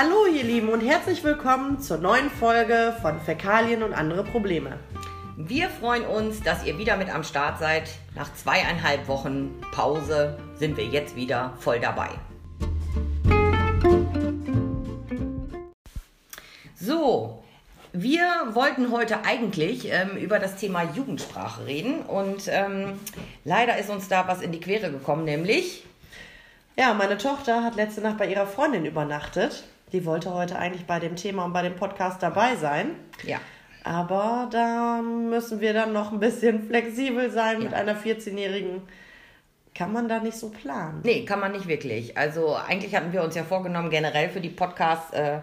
Hallo ihr Lieben und herzlich willkommen zur neuen Folge von Fäkalien und andere Probleme. Wir freuen uns, dass ihr wieder mit am Start seid. Nach zweieinhalb Wochen Pause sind wir jetzt wieder voll dabei. So, wir wollten heute eigentlich ähm, über das Thema Jugendsprache reden und ähm, leider ist uns da was in die Quere gekommen, nämlich Ja, meine Tochter hat letzte Nacht bei ihrer Freundin übernachtet. Die wollte heute eigentlich bei dem Thema und bei dem Podcast dabei sein. ja, Aber da müssen wir dann noch ein bisschen flexibel sein mit Ja. einer 14-Jährigen. Kann man da nicht so planen. Nee, kann man nicht wirklich. Also eigentlich hatten wir uns ja vorgenommen, generell für die Podcasts äh,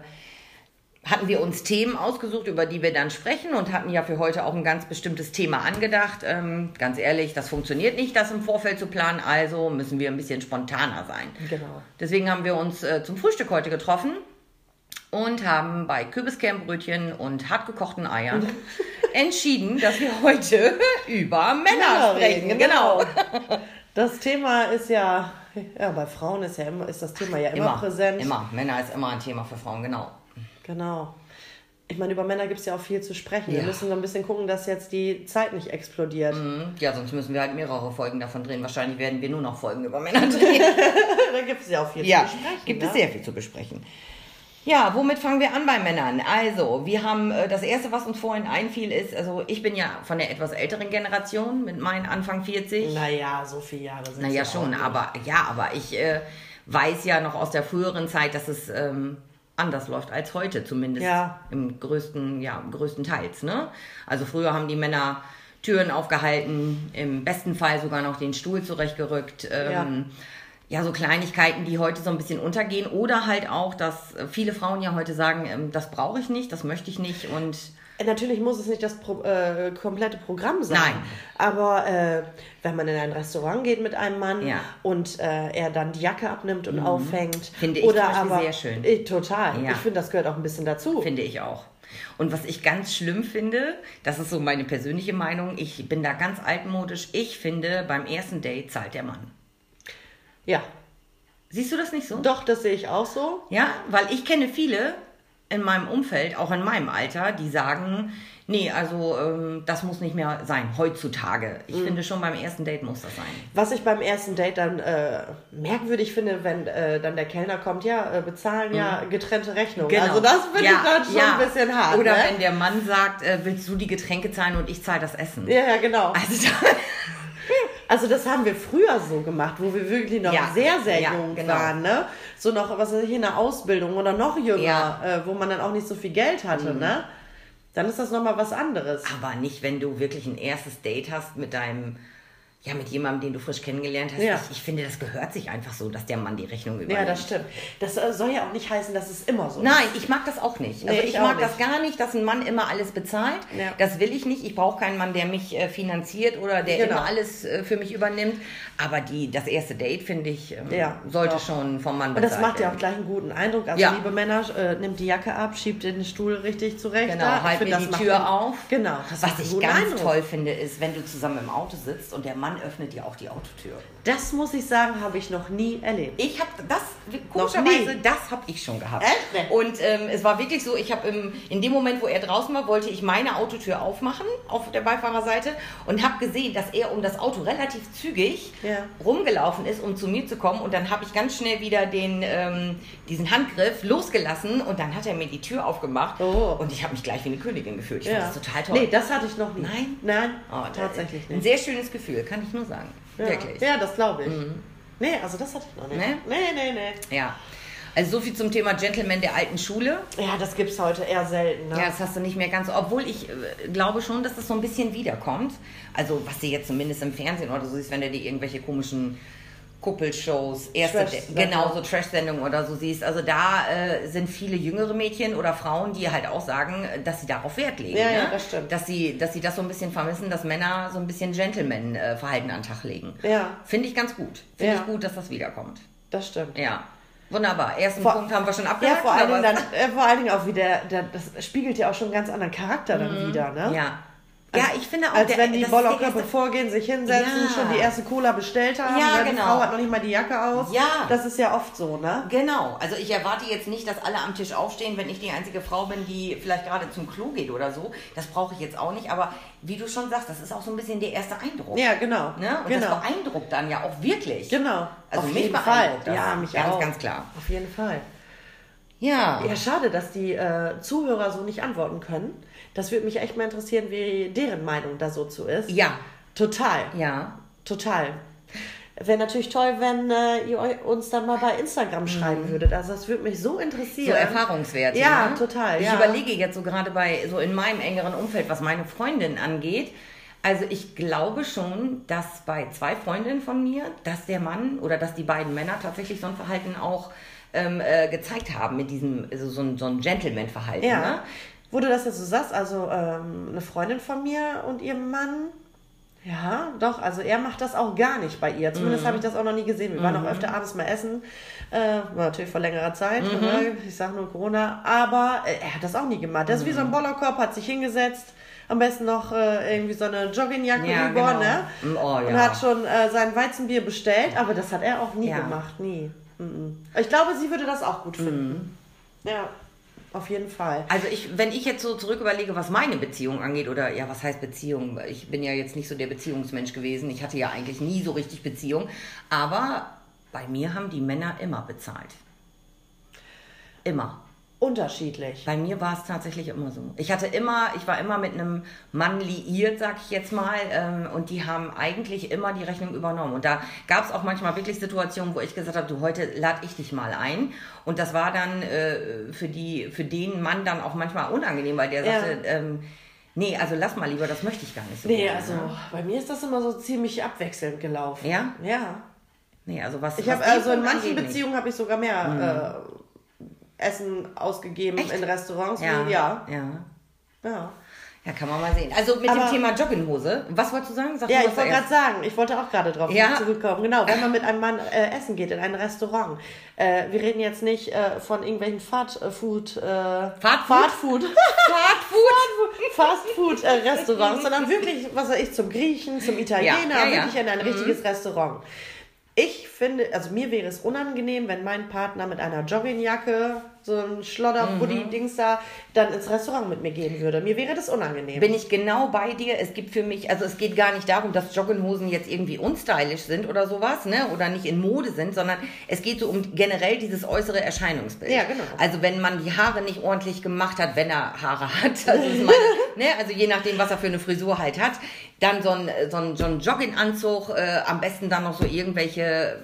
hatten wir uns Themen ausgesucht, über die wir dann sprechen und hatten ja für heute auch ein ganz bestimmtes Thema angedacht. Ähm, ganz ehrlich, das funktioniert nicht, das im Vorfeld zu planen, also müssen wir ein bisschen spontaner sein. Genau. Deswegen haben wir uns äh, zum Frühstück heute getroffen und haben bei Kürbiskernbrötchen und hartgekochten Eiern entschieden, dass wir heute über Männer sprechen. Genau. Das Thema ist ja, ja, bei Frauen ist ja immer, ist das Thema ja immer, präsent. Immer. Männer ist immer ein Thema für Frauen, genau. Genau. Ich meine, über Männer gibt es ja auch viel zu sprechen. Wir Ja. müssen so ein bisschen gucken, dass jetzt die Zeit nicht explodiert. Mhm. Ja, sonst müssen wir halt mehrere Folgen davon drehen. Wahrscheinlich werden wir nur noch Folgen über Männer drehen. da gibt es ja auch viel ja, zu besprechen. gibt ne? es sehr viel zu besprechen. Ja, womit fangen wir an bei Männern? Also, wir haben äh, das erste, was uns vorhin einfiel, ist, also ich bin ja von der etwas älteren Generation mit meinen Anfang 40. Naja, so viele Jahre sind Naja, sie schon, auch aber ja, aber ich äh, weiß ja noch aus der früheren Zeit, dass es ähm, anders läuft als heute, zumindest Ja. im größten, ja, größtenteils. Ne? Also früher haben die Männer Türen aufgehalten, im besten Fall sogar noch den Stuhl zurechtgerückt. Ähm, ja. So Kleinigkeiten, die heute so ein bisschen untergehen. Oder halt auch, dass äh, viele Frauen ja heute sagen, ähm, das brauche ich nicht, das möchte ich nicht und Natürlich muss es nicht das Pro äh, komplette Programm sein. Nein. Aber äh, wenn man in ein Restaurant geht mit einem Mann Ja. Mhm. und äh, er dann die Jacke abnimmt und aufhängt. Finde ich oder aber, sehr schön. Äh, total. Ja. Ich finde, das gehört auch ein bisschen dazu. Finde ich auch. Und was ich ganz schlimm finde, das ist so meine persönliche Meinung, ich bin da ganz altmodisch, ich finde, beim ersten Date zahlt der Mann. Ja. Siehst du das nicht so? Doch, das sehe ich auch so. Ja, weil ich kenne viele in meinem Umfeld, auch in meinem Alter, die sagen, nee, also ähm, das muss nicht mehr sein, heutzutage. Ich finde schon beim ersten Date muss das sein. Was ich beim ersten Date dann äh, merkwürdig finde, wenn äh, dann der Kellner kommt, ja, äh, bezahlen ja getrennte Rechnungen. Also das finde ich dann schon ein bisschen hart. Mhm. Genau. Oder ne? wenn der Mann sagt, äh, willst du die Getränke zahlen und ich zahle das Essen. Ja, ja, genau. Also da, Also das haben wir früher so gemacht, wo wir wirklich noch Ja, sehr, sehr ja, jung genau. waren, ne? So noch, was weiß ich, in der Ausbildung oder noch jünger, Ja. Mhm. äh, wo man dann auch nicht so viel Geld hatte, ne? Dann ist das nochmal was anderes. Aber nicht, wenn du wirklich ein erstes Date hast mit deinem, ja, mit jemandem, den du frisch kennengelernt hast. Ja. Ich, ich finde, das gehört sich einfach so, dass der Mann die Rechnung übernimmt. Ja, das stimmt. Das äh, soll ja auch nicht heißen, dass es immer so Nein, ich mag das auch nicht. Also Nee, ich, ich mag das nicht. gar nicht, dass ein Mann immer alles bezahlt. Ja. Das will ich nicht. Ich brauche keinen Mann, der mich äh, finanziert oder der Genau. immer alles äh, für mich übernimmt. Aber die, das erste Date, finde ich, ähm, Ja, sollte doch. schon vom Mann Und bezahlt das macht ja auch werden. gleich einen guten Eindruck. Also liebe Männer, äh, nimmt die Jacke ab, schiebt den Stuhl richtig zurecht. Genau, da. Halt mir das die Tür auf. Genau. das Was ich ganz Eindruck. toll finde, ist, wenn du zusammen im Auto sitzt und der Mann öffnet dir auch die Autotür. Das muss ich sagen, habe ich noch nie erlebt. Ich habe das, komischerweise, das habe ich schon gehabt. Echt? Und ähm, es war wirklich so, ich habe in dem Moment, wo er draußen war, wollte ich meine Autotür aufmachen auf der Beifahrerseite und habe gesehen, dass er um das Auto relativ zügig Ja. rumgelaufen ist, um zu mir zu kommen. Und dann habe ich ganz schnell wieder den, ähm, diesen Handgriff losgelassen und dann hat er mir die Tür aufgemacht. Oh. Und ich habe mich gleich wie eine Königin gefühlt. Ich Ja. fand das total toll. Nee, das hatte ich noch nie. Nein? Nein, Oh, tatsächlich Ein nicht. sehr schönes Gefühl, kann ich nur sagen. Ja. Wirklich. Ja, das glaube ich. Nee, also das hatte ich noch nicht. Ne? Nee, nee, nee. Ja. Also so viel zum Thema Gentleman der alten Schule. Ja, das gibt's heute eher selten. Ne? Ja, das hast du nicht mehr ganz. Obwohl ich äh, glaube schon, dass das so ein bisschen wiederkommt. Also was du jetzt zumindest im Fernsehen oder so siehst, wenn du dir irgendwelche komischen Kuppelshows, erste, Trash-Sendungen. genau so Trash-Sendungen oder so siehst. Also da äh, sind viele jüngere Mädchen oder Frauen, die halt auch sagen, äh, dass sie darauf Wert legen. Ja, ne? ja, das stimmt. Dass sie, dass sie das so ein bisschen vermissen, dass Männer so ein bisschen Gentleman-Verhalten an den Tag legen. Ja. Finde ich ganz gut. Finde Ja. ich gut, dass das wiederkommt. Das stimmt. Ja. Wunderbar. Ersten Vor- Punkt haben wir schon Ja, abgehakt. vor allen, Dingen dann, äh, vor allen Dingen auch wieder, der, das spiegelt ja auch schon einen ganz anderen Charakter dann wieder, ne? Ja. Ja, ich finde auch. Als der, wenn die Bollerköpfe vorgehen, sich hinsetzen, ja. schon die erste Cola bestellt haben. Ja, genau. Die Frau hat noch nicht mal die Jacke aus. Ja. Das ist ja oft so, ne? Genau. Also ich erwarte jetzt nicht, dass alle am Tisch aufstehen, wenn ich die einzige Frau bin, die vielleicht gerade zum Klo geht oder so. Das brauche ich jetzt auch nicht. Aber wie du schon sagst, das ist auch so ein bisschen der erste Eindruck. Ja, genau. Ne? Und genau. das beeindruckt dann ja auch wirklich. Genau. Also Auf mich jeden Fall. Ja, mich ganz, auch. Ganz klar. Auf jeden Fall. Ja. Ja, schade, dass die äh, Zuhörer so nicht antworten können. Das würde mich echt mal interessieren, wie deren Meinung da so zu ist. Ja. Total. Ja. Total. Wäre natürlich toll, wenn äh, ihr uns dann mal bei Instagram mhm. schreiben würdet. Also das würde mich so interessieren. So Erfahrungswerte. Ja, ne? total. Ich ja. überlege jetzt so gerade bei so in meinem engeren Umfeld, was meine Freundin angeht. Also ich glaube schon, dass bei zwei Freundinnen von mir, dass der Mann oder dass die beiden Männer tatsächlich so ein Verhalten auch ähm, äh, gezeigt haben mit diesem also so, ein, so ein Gentleman-Verhalten. Ja. Ne? Wo du das jetzt so sagst, also ähm, eine Freundin von mir und ihr Mann, ja, doch, also er macht das auch gar nicht bei ihr. Zumindest mhm. habe ich das auch noch nie gesehen. Wir mhm. waren auch öfter abends mal essen, äh, natürlich vor längerer Zeit, mhm. ne? ich sage nur Corona, aber äh, er hat das auch nie gemacht. Der ist wie so ein mhm. Bollerkorb, hat sich hingesetzt, am besten noch äh, irgendwie so eine Joggingjacke ja, über, genau. ne? Mm, oh, ja. Und hat schon äh, sein Weizenbier bestellt, aber das hat er auch nie ja. gemacht, nie. Mhm. Ich glaube, sie würde das auch gut finden. Mhm. Ja. Auf jeden Fall. Also ich, wenn ich jetzt so zurück überlege, was meine Beziehung angeht, oder ja, was heißt Beziehung? Ich bin ja jetzt nicht so der Beziehungsmensch gewesen. Ich hatte ja eigentlich nie so richtig Beziehung. Aber bei mir haben die Männer immer bezahlt. Immer unterschiedlich. Bei mir war es tatsächlich immer so. Ich hatte immer, ich war immer mit einem Mann liiert, sag ich jetzt mal, ähm, und die haben eigentlich immer die Rechnung übernommen. Und da gab es auch manchmal wirklich Situationen, wo ich gesagt habe, du, heute lade ich dich mal ein. Und das war dann äh, für die, für den Mann dann auch manchmal unangenehm, weil der ja. sagte, ähm, nee, also lass mal lieber, das möchte ich gar nicht so. Nee, gerne, also ne? bei mir ist das immer so ziemlich abwechselnd gelaufen. Ja? Ja. Nee, also was. Ich habe also in manchen Beziehungen habe ich sogar mehr. Mhm. Äh, Essen ausgegeben Echt? in Restaurants. Ja. ja. Ja. Ja. Ja, kann man mal sehen. Also mit Aber, dem Thema Jogginghose, was wolltest du sagen? Sag ja, ich wollte gerade sagen, ich wollte auch gerade drauf ja. zurückkommen. Genau, wenn man mit einem Mann äh, essen geht in ein Restaurant. Äh, wir reden jetzt nicht äh, von irgendwelchen Fast-Food... Äh, Fast-Food? Fast-Food? Fast-Food-Restaurants, sondern wirklich, was weiß ich, zum Griechen, zum Italiener, ja, ja, wirklich in ein richtiges mhm. Restaurant. Ich finde, also mir wäre es unangenehm, wenn mein Partner mit einer Joggingjacke so ein Schlodder-Buddy-Dings mhm. da, dann ins Restaurant mit mir gehen würde. Mir wäre das unangenehm. Bin ich genau bei dir. Es gibt für mich, also es geht gar nicht darum, dass Jogginghosen jetzt irgendwie unstylisch sind oder sowas, ne? Oder nicht in Mode sind, sondern es geht so um generell dieses äußere Erscheinungsbild. Ja, genau. Also wenn man die Haare nicht ordentlich gemacht hat, wenn er Haare hat, also, meine, ne? also je nachdem, was er für eine Frisur halt hat, dann so ein, so ein, so ein Jogginganzug, äh, am besten dann noch so irgendwelche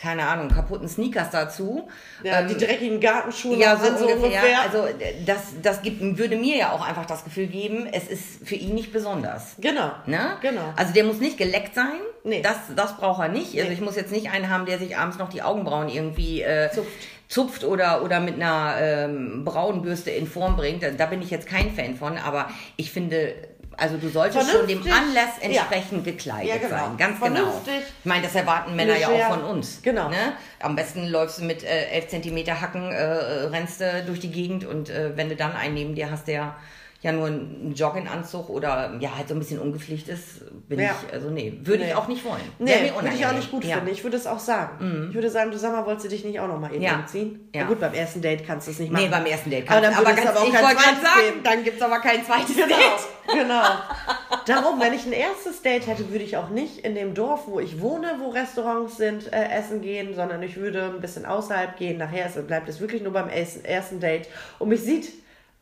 keine Ahnung, kaputten Sneakers dazu. Ja, ähm, die dreckigen Gartenschuhe ja, so sind so ungefähr. ungefähr. Also das, das gibt, würde mir ja auch einfach das Gefühl geben, es ist für ihn nicht besonders. Genau. Ne? genau. Also der muss nicht geleckt sein. Nee. Das, das braucht er nicht. Also ich muss jetzt nicht einen haben, der sich abends noch die Augenbrauen irgendwie äh, zupft. zupft oder, oder mit einer ähm, Braunbürste in Form bringt. Da bin ich jetzt kein Fan von, aber ich finde also du solltest schon dem Anlass entsprechend ja. gekleidet ja, genau. sein. Ganz genau. Ich meine, das erwarten Männer ja auch von uns. Genau. Ne? Am besten läufst du mit äh, 11 cm Hacken, äh, rennst du durch die Gegend und äh, wenn du dann einen neben dir hast, der ja nur ein Jogginganzug oder ja halt so ein bisschen ungepflegt ist, bin ja. ich, also nee, würde nee. ich auch nicht wollen. Nee, würde ich auch nicht gut ja. finden. Ich würde es auch sagen. Mhm. Ich würde sagen, du sag mal, wolltest du dich nicht auch noch mal eben ja. umziehen? Ja. Na gut, beim ersten Date kannst du es nicht machen. Nee, beim ersten Date kannst du aber, dann aber, aber ich wollte gerade sagen, geben. dann gibt es aber kein zweites genau. Date. Genau. Darum, wenn ich ein erstes Date hätte, würde ich auch nicht in dem Dorf, wo ich wohne, wo Restaurants sind, äh, essen gehen, sondern ich würde ein bisschen außerhalb gehen. Nachher bleibt es wirklich nur beim ersten Date und mich sieht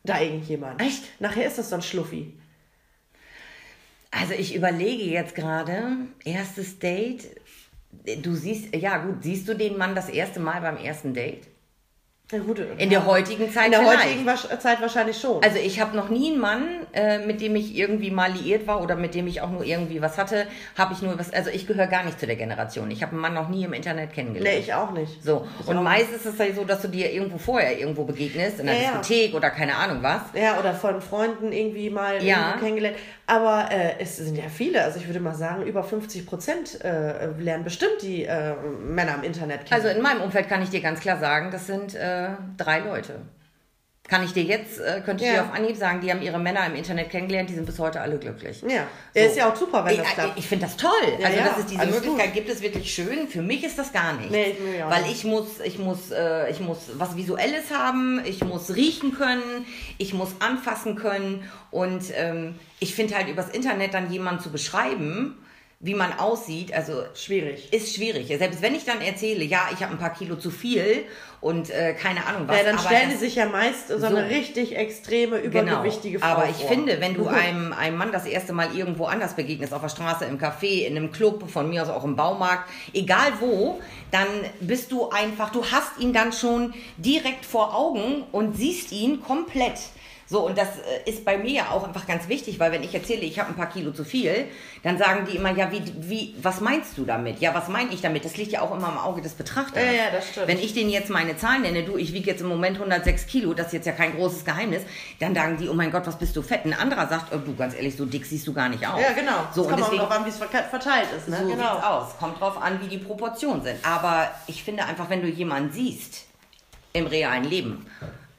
da irgendjemand. Echt? Nachher ist das so ein Schluffi. Also ich überlege jetzt gerade, erstes Date. Du siehst, ja gut, siehst du den Mann das erste Mal beim ersten Date? Ja, gut, in der heutigen Zeit In der vielleicht. heutigen Zeit wahrscheinlich schon. Also ich habe noch nie einen Mann, äh, mit dem ich irgendwie mal liiert war oder mit dem ich auch nur irgendwie was hatte, habe ich nur was, also ich gehöre gar nicht zu der Generation. Ich habe einen Mann noch nie im Internet kennengelernt. Nee, ich auch nicht. So, ich und meist ist es ja so, dass du dir irgendwo vorher irgendwo begegnest, in einer ja, Diskothek ja. oder keine Ahnung was. Ja, oder von Freunden irgendwie mal ja. kennengelernt. Aber äh, es sind ja viele, also ich würde mal sagen, über 50 Prozent äh, lernen bestimmt die äh, Männer im Internet kennen. Also in meinem Umfeld kann ich dir ganz klar sagen, das sind äh, drei Leute. Kann ich dir jetzt, äh, könnte ich Ja. dir auf Anhieb sagen, die haben ihre Männer im Internet kennengelernt, die sind bis heute alle glücklich. Ja. Ja, ist ja auch super, wenn ich, das klappt. Ich finde das toll. Ja, also, ja, dass es diese Möglichkeit gut. gibt, ist wirklich schön. Für mich ist das gar nicht. Nee, ich Weil nicht. ich muss, ich muss, äh, ich muss was Visuelles haben, ich muss riechen können, ich muss anfassen können und ähm, ich finde halt übers Internet dann jemanden zu beschreiben, wie man aussieht, also Schwierig. ist schwierig. Selbst wenn ich dann erzähle, ja, ich habe ein paar Kilo zu viel und äh, keine Ahnung was. Ja, dann stellen das- sich ja meist so, So. eine richtig extreme, Genau. übergewichtige Frau Aber ich vor. finde, wenn du einem, einem Mann das erste Mal irgendwo anders begegnest, auf der Straße, im Café, in einem Club, von mir aus auch im Baumarkt, egal wo, dann bist du einfach, du hast ihn dann schon direkt vor Augen und siehst ihn komplett. So, und das äh, ist bei mir ja auch einfach ganz wichtig, weil wenn ich erzähle, ich habe ein paar Kilo zu viel, dann sagen die immer, ja, wie, wie, was meinst du damit? Ja, was meine ich damit? Das liegt ja auch immer im Auge des Betrachters. Ja, ja, das stimmt. Wenn ich denen jetzt meine Zahlen nenne, du, ich wiege jetzt im Moment 106 Kilo, das ist jetzt ja kein großes Geheimnis, dann sagen die, oh mein Gott, was bist du fett? Ein anderer sagt, oh, du, ganz ehrlich, so dick siehst du gar nicht aus. Ja, genau. So, es und kommt auch deswegen, darauf an, wie es verteilt ist. Ne? so genau. sieht's aus. Kommt drauf an, wie die Proportionen sind. Aber ich finde einfach, wenn du jemanden siehst im realen Leben,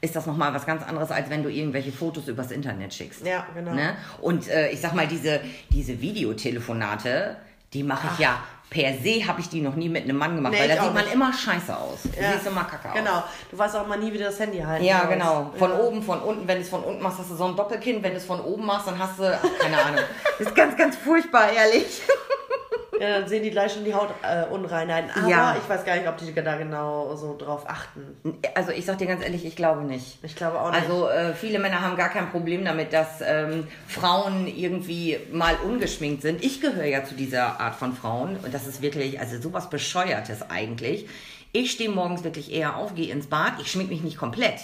ist das nochmal was ganz anderes, als wenn du irgendwelche Fotos übers Internet schickst. Ja, genau. Ne? Und äh, ich sag mal, diese, diese Videotelefonate, die mache ich ja per se, habe ich die noch nie mit einem Mann gemacht, Nee, weil da sieht man nicht. immer scheiße aus. Du Ja. siehst immer kacke aus. Genau. Du weißt auch mal nie, wie du das Handy halten Ja, genau. Von ja. oben, von unten. Wenn du es von unten machst, hast du so ein Doppelkinn. Wenn du es von oben machst, dann hast du, ach, keine Ahnung. ist ganz, ganz furchtbar, ehrlich. Dann sehen die gleich schon die Hautunreinheiten. Aber Ja. ich weiß gar nicht, ob die da genau so drauf achten. Also ich sag dir ganz ehrlich, ich glaube nicht. Ich glaube auch nicht. Also äh, viele Männer haben gar kein Problem damit, dass ähm, Frauen irgendwie mal ungeschminkt sind. Ich gehöre ja zu dieser Art von Frauen und das ist wirklich, also sowas Bescheuertes eigentlich. Ich stehe morgens wirklich eher auf, gehe ins Bad, ich schmink mich nicht komplett,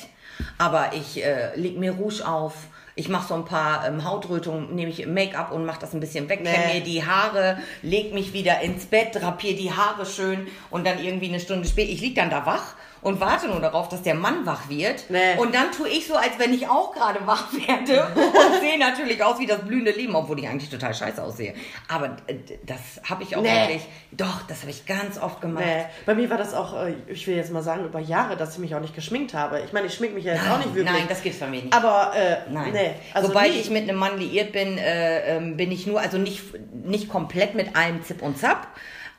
aber ich äh, leg mir Rouge auf. Ich mache so ein paar ähm, Hautrötungen, nehme ich Make-up und mache das ein bisschen weg, kämme Nee. mir die Haare, leg mich wieder ins Bett, drapier die Haare schön und dann irgendwie eine Stunde später, ich lieg dann da wach und warte nur darauf, dass der Mann wach wird. Nee. Und dann tue ich so, als wenn ich auch gerade wach werde und sehe natürlich aus wie das blühende Leben, obwohl ich eigentlich total scheiße aussehe. Aber äh, das habe ich auch Nee. wirklich, doch, das habe ich ganz oft gemacht. Nee, bei mir war das auch, äh, ich will jetzt mal sagen, über Jahre, dass ich mich auch nicht geschminkt habe. Ich meine, ich schmink mich ja jetzt auch nicht wirklich. Nein, das gibt's bei mir nicht. aber, äh, Nein. nee. Also Sobald nie. ich mit einem Mann liiert bin, äh, ähm, bin ich nur, also nicht, nicht komplett mit allem Zip und Zap.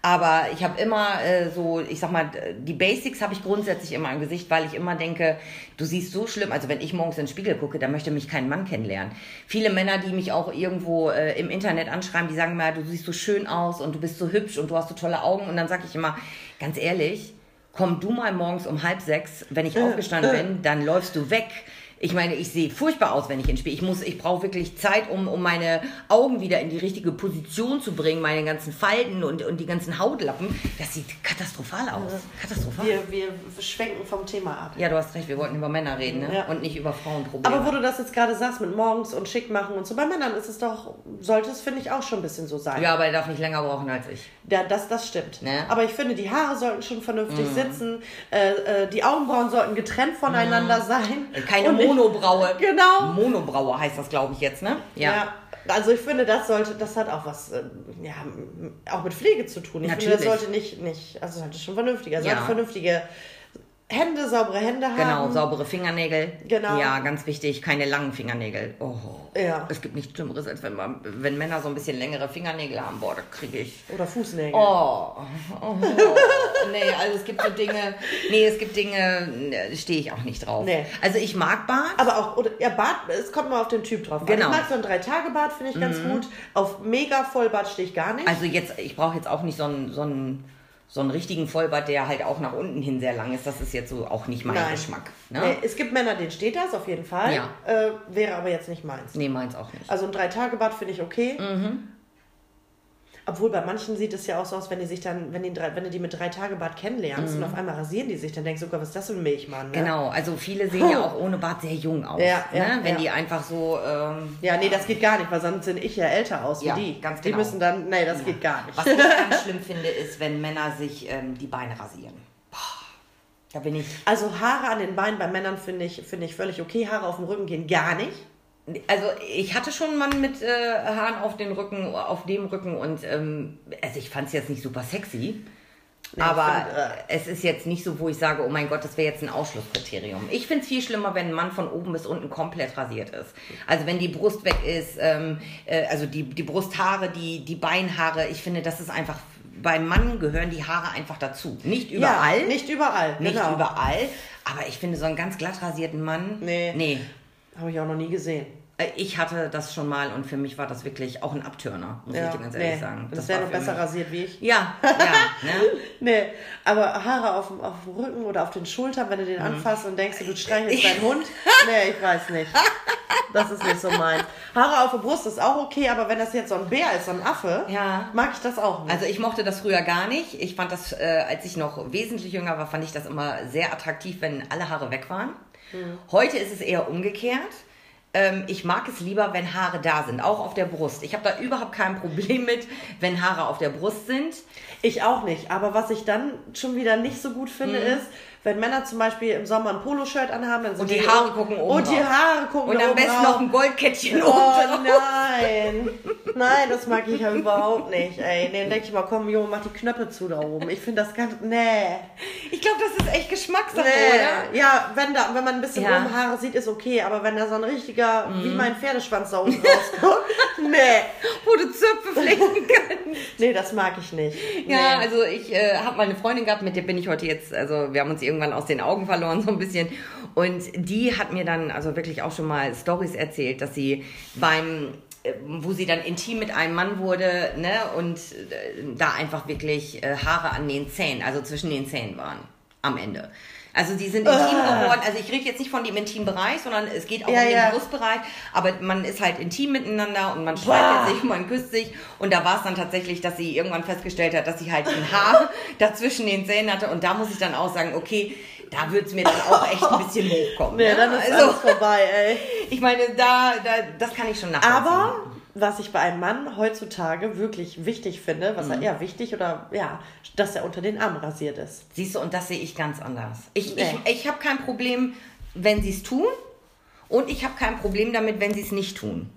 Aber ich habe immer äh, so, ich sag mal, die Basics habe ich grundsätzlich immer im Gesicht, weil ich immer denke, du siehst so schlimm. Also wenn ich morgens in den Spiegel gucke, dann möchte mich kein Mann kennenlernen. Viele Männer, die mich auch irgendwo äh, im Internet anschreiben, die sagen mir, du siehst so schön aus und du bist so hübsch und du hast so tolle Augen. Und dann sage ich immer, ganz ehrlich, komm du mal morgens um halb sechs, wenn ich aufgestanden bin, dann läufst du weg. Ich meine, ich sehe furchtbar aus, wenn ich ins Spiel. Ich muss, ich brauche wirklich Zeit, um, um meine Augen wieder in die richtige Position zu bringen, meine ganzen Falten und, und die ganzen Hautlappen. Das sieht katastrophal aus. Katastrophal. wir, wir schwenken vom Thema ab. Ja, du hast recht, wir wollten über Männer reden, ne? Ja. Und nicht über Frauenprobleme. Aber wo du das jetzt gerade sagst, mit morgens und schick machen und so, bei Männern ist es doch, sollte es, finde ich, auch schon ein bisschen so sein. ja, aber er darf nicht länger brauchen als ich. Ja, das, das stimmt. Ne? Aber ich finde, die Haare sollten schon vernünftig sitzen. Äh, äh, die Augenbrauen sollten getrennt voneinander sein. Mhm. Keine Und Monobraue. Genau. Monobraue heißt das, glaube ich, jetzt, ne? Ja. Also ich finde, das sollte, das hat auch was, äh, ja, auch mit Pflege zu tun. Ich finde, das Natürlich. sollte nicht, nicht, also sollte schon vernünftiger, Ja. sollte vernünftige Hände, saubere Hände haben. Genau, saubere Fingernägel. Genau. Ja, ganz wichtig, keine langen Fingernägel. Oh. Ja. Es gibt nichts Schlimmeres, als wenn, man, wenn Männer so ein bisschen längere Fingernägel haben. Boah, da kriege ich. Oder Fußnägel. Oh. oh. nee, also es gibt so Dinge. Nee, es gibt Dinge, da stehe ich auch nicht drauf. Nee. Also ich mag Bart. Aber auch, oder, ja, Bart, es kommt mal auf den Typ drauf. Genau. Mhm. Ich mag so ein Drei-Tage-Bad, finde ich ganz gut. Auf mega Vollbart stehe ich gar nicht. Also jetzt, ich brauche jetzt auch nicht so einen, so einen, so einen richtigen Vollbart, der halt auch nach unten hin sehr lang ist. Das ist jetzt so auch nicht mein Nein. Geschmack. Ne? Nee, es gibt Männer, denen steht das auf jeden Fall. Ja. Äh, wäre aber jetzt nicht meins. Nee, meins auch nicht. Also ein Drei-Tage-Bad finde ich okay. Mhm. Obwohl bei manchen sieht es ja auch so aus, wenn die sich dann, wenn die, drei- wenn du die mit Drei-Tage-Bad kennenlernst und auf einmal rasieren die sich, dann denkst du, sogar, was ist das für ein Milchmann? Ne? Mhm. Genau, also viele sehen ja auch ohne Bart sehr jung aus. Ja, ne? ja, Wenn ja. die einfach so. Ähm, Ja, nee, das geht gar nicht, weil sonst sehe ich ja älter aus Ja, wie die. ganz Die genau. müssen dann, nee, das geht gar nicht. Was ich ganz schlimm finde, ist, wenn Männer sich ähm, die Beine rasieren. Boah, da bin ich. Also Haare an den Beinen bei Männern finde ich, finde ich völlig okay. Haare auf dem Rücken gehen gar nicht. Also ich hatte schon einen Mann mit äh, Haaren auf den Rücken, auf dem Rücken und ähm, also ich fand es jetzt nicht super sexy. Nee, aber find, äh, es ist jetzt nicht so, wo ich sage, oh mein Gott, das wäre jetzt ein Ausschlusskriterium. Ich finde es viel schlimmer, wenn ein Mann von oben bis unten komplett rasiert ist. Also wenn die Brust weg ist, ähm, äh, also die, die Brusthaare, die, die Beinhaare, ich finde, das ist einfach beim Mann gehören die Haare einfach dazu. Nicht überall. Ja, nicht überall. Nicht genau. überall. Aber ich finde, so einen ganz glatt rasierten Mann. Nee. Nee. Habe ich auch noch nie gesehen. Äh, ich hatte das schon mal und für mich war das wirklich auch ein Abtürner, muss ja, ich dir ganz ehrlich nee, sagen. Das, das wäre noch besser mich. rasiert wie ich. Ja, ja. ne? nee, aber Haare auf dem, auf dem Rücken oder auf den Schultern, wenn du den mhm. anfasst und denkst, du streichelst deinen Hund. Nee, ich weiß nicht. Das ist nicht so mein. Haare auf der Brust ist auch okay, aber wenn das jetzt so ein Bär ist, so ein Affe, ja. mag ich das auch nicht. Also ich mochte das früher gar nicht. Ich fand das, äh, als ich noch wesentlich jünger war, fand ich das immer sehr attraktiv, wenn alle Haare weg waren. Mhm. Heute ist es eher umgekehrt ähm, ich mag es lieber, wenn Haare da sind, auch auf der Brust. Ich habe da überhaupt kein Problem mit, wenn Haare auf der Brust sind. Ich auch nicht. Aber was ich dann schon wieder nicht so gut finde, mhm. ist, wenn Männer zum Beispiel im Sommer ein Poloshirt anhaben, dann sind und die, die Haare gucken oben Und die Haare gucken Und am besten noch ein Goldkettchen oh, oben nein. nein, das mag ich ja überhaupt nicht. Ey, nee, dann denke ich mal, komm, Junge, mach die Knöpfe zu da oben. Ich finde das ganz, nee. Ich glaube, das ist echt Geschmackssache, nee. oder? Ja, wenn da, wenn man ein bisschen ja. oben Haare sieht, ist okay. Aber wenn da so ein richtiger, mm. wie mein Pferdeschwanz da oben rauskommt, nee. Wo du Zöpfe flecken kannst. nee, das mag ich nicht. Ja, also ich äh, habe mal eine Freundin gehabt, mit der bin ich heute jetzt, also wir haben uns irgendwann aus den Augen verloren, so ein bisschen. Und die hat mir dann also wirklich auch schon mal Stories erzählt, dass sie beim äh, wo sie dann intim mit einem Mann wurde, ne, und äh, da einfach wirklich äh, Haare an den Zähnen, also zwischen den Zähnen waren am Ende. Also die sind intim uh. geworden. Also ich rede jetzt nicht von dem intimen Bereich, sondern es geht auch ja, um den ja. Brustbereich. Aber man ist halt intim miteinander und man streitet sich, man küsst sich. Und da war es dann tatsächlich, dass sie irgendwann festgestellt hat, dass sie halt ein Haar dazwischen den Zähnen hatte. Und da muss ich dann auch sagen, okay, da würde es mir dann auch echt ein bisschen hochkommen. Nee, ne? dann ist also, vorbei, ey. Ich meine, da, da, das kann ich schon nachvollziehen. Aber was ich bei einem Mann heutzutage wirklich wichtig finde, was mhm. er eher wichtig oder ja, dass er unter den Arm rasiert ist. Siehst du, und das sehe ich ganz anders. Ich, nee. ich, ich habe kein Problem, wenn sie es tun und ich habe kein Problem damit, wenn sie es nicht tun.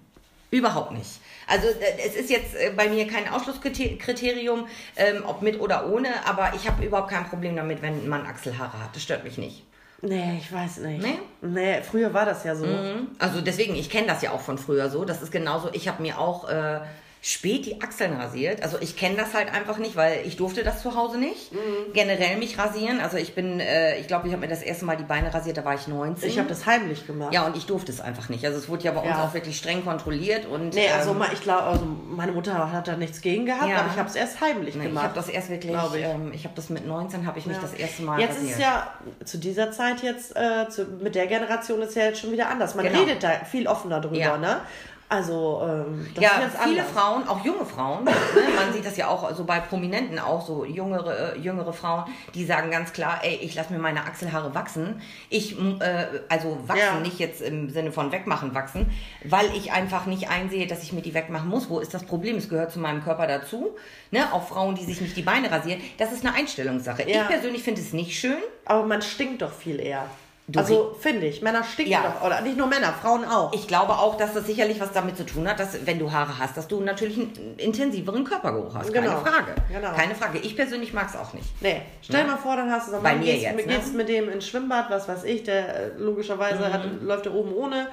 Überhaupt nicht. Also äh, es ist jetzt äh, bei mir kein Ausschlusskriterium, ähm, ob mit oder ohne, aber ich habe überhaupt kein Problem damit, wenn man Achselhaare hat. Das stört mich nicht. Nee, ich weiß nicht. Nee? Nee, früher war das ja so. Mhm. Also deswegen, ich kenne das ja auch von früher so. Das ist genauso, ich habe mir auch äh, spät die Achseln rasiert. Also ich kenne das halt einfach nicht, weil ich durfte das zu Hause nicht. Mhm. Generell mich rasieren. Also ich bin, äh, ich glaube, ich habe mir das erste Mal die Beine rasiert, da war ich 19. Ich habe das heimlich gemacht. Ja, und ich durfte es einfach nicht. Also es wurde ja bei uns ja. auch wirklich streng kontrolliert. Und, nee, also ähm, ich glaube, also meine Mutter hat da nichts gegen gehabt, ja. aber ich habe es erst heimlich nee, gemacht. Ich habe das erst wirklich, ich, ähm, ich habe das mit 19, habe ich mich ja. das erste Mal Jetzt rasiert. ist ja zu dieser Zeit jetzt, äh, zu, mit der Generation ist ja jetzt schon wieder anders. Man genau. redet da viel offener drüber, ne? Also ähm, das ja, ist viele anders. Frauen, auch junge Frauen, ne? man sieht das ja auch so bei Prominenten auch so jüngere äh, jüngere Frauen, die sagen ganz klar, ey, ich lasse mir meine Achselhaare wachsen. Ich äh, also wachsen ja. nicht jetzt im Sinne von wegmachen wachsen, weil ich einfach nicht einsehe, dass ich mir die wegmachen muss. Wo ist das Problem? Es gehört zu meinem Körper dazu. Ne? Auch Frauen, die sich nicht die Beine rasieren, das ist eine Einstellungssache. Ja. Ich persönlich finde es nicht schön. Aber man stinkt doch viel eher. Du also finde ich, Männer stinken ja. doch, oder nicht nur Männer, Frauen auch. Ich glaube auch, dass das sicherlich was damit zu tun hat, dass wenn du Haare hast, dass du natürlich einen intensiveren Körpergeruch hast. Genau. Keine Frage. Genau. Keine Frage. Ich persönlich mag es auch nicht. Nee. Stell ja. mal vor, dann hast du so Bei mir gehst, jetzt, ne? gehst mit dem ins Schwimmbad, was weiß ich, der äh, logischerweise mhm. hat, läuft da oben ohne.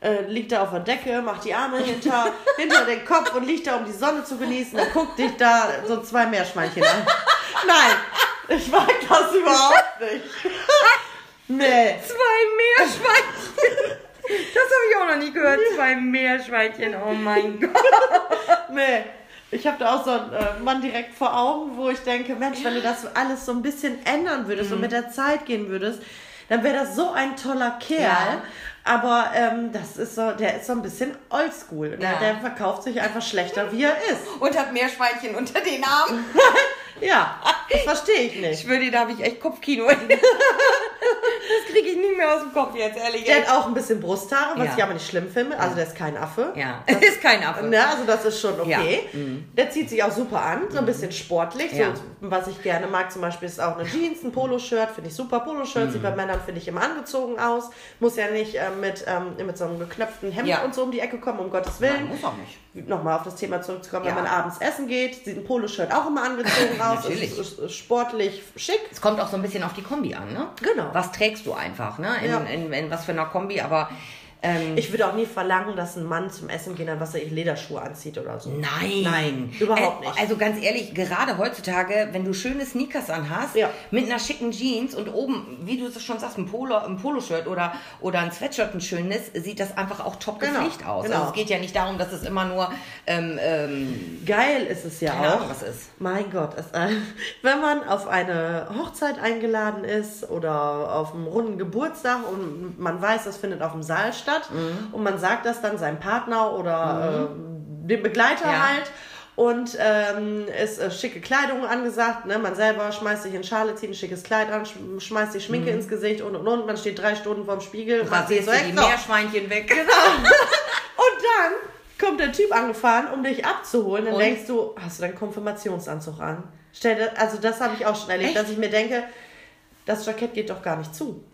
Äh, liegt da auf der Decke, macht die Arme hinter, hinter den Kopf und liegt da, um die Sonne zu genießen und guckt dich da so zwei Meerschweinchen an. Nein, ich mag das überhaupt nicht. Nee. Zwei Meerschweinchen. Das habe ich auch noch nie gehört. Zwei Meerschweinchen. Oh mein Gott. Nee. Ich habe da auch so einen äh, Mann direkt vor Augen, wo ich denke, Mensch, wenn du das alles so ein bisschen ändern würdest mhm. und mit der Zeit gehen würdest, dann wäre das so ein toller Kerl. Ja. Aber ähm, das ist so, der ist so ein bisschen oldschool. Ja. Der, der verkauft sich einfach schlechter, wie er ist. Und hat Meerschweinchen unter den Armen. Ja, das verstehe ich nicht. Ich würde, da habe ich echt Kopfkino. das kriege ich nicht mehr aus dem Kopf jetzt, ehrlich. Der hat auch ein bisschen Brusthaare, was ja. ich aber nicht schlimm finde. Also der ist kein Affe. Ja, das ist kein Affe. Ne, also das ist schon okay. Ja. Mhm. Der zieht sich auch super an, so ein bisschen sportlich. Ja. So, was ich gerne mag zum Beispiel ist auch eine Jeans, ein Poloshirt, finde ich super. Poloshirt mhm. sieht bei Männern, finde ich, immer angezogen aus. Muss ja nicht äh, mit, ähm, mit so einem geknöpften Hemd und so um die Ecke kommen, um Gottes Willen. Nein, muss auch nicht nochmal auf das Thema zurückzukommen, Ja. wenn man abends essen geht, sieht ein Poloshirt auch immer angezogen aus. Natürlich. Es ist, ist sportlich schick. Es kommt auch so ein bisschen auf die Kombi an, ne? Genau. Was trägst du einfach, ne? In, Ja. in, in was für einer Kombi, aber ähm, Ich würde auch nie verlangen, dass ein Mann zum Essen gehen dann, was er ich Lederschuhe anzieht oder so. Nein. Nein, überhaupt nicht. Also ganz ehrlich, gerade heutzutage, wenn du schöne Sneakers anhast, Ja. mit einer schicken Jeans und oben, wie du es schon sagst, ein, Polo, ein Poloshirt oder, oder ein Sweatshirt, ein schönes, sieht das einfach auch top Genau, gepflegt aus. genau. Also es geht ja nicht darum, dass es immer nur, ähm, ähm, Geil ist es ja auch. Ahnung, was ist. Mein Gott, es, äh, wenn man auf eine Hochzeit eingeladen ist oder auf einem runden Geburtstag und man weiß, das findet auf dem Saal statt Mhm. und man sagt das dann seinem Partner oder äh, dem Begleiter Ja. halt und ähm, ist äh, schicke Kleidung angesagt, ne? man selber schmeißt sich in Schale, zieht ein schickes Kleid an, sch schmeißt sich Schminke ins Gesicht und und und, man steht drei Stunden vorm Spiegel, Rasierst so die. Meerschweinchen weg. Und dann kommt der Typ angefahren, um dich abzuholen. Dann Und? denkst du, hast du deinen Konfirmationsanzug an? Stell dir, also das habe ich auch schon erlebt, Echt? dass ich mir denke, das Jackett geht doch gar nicht zu.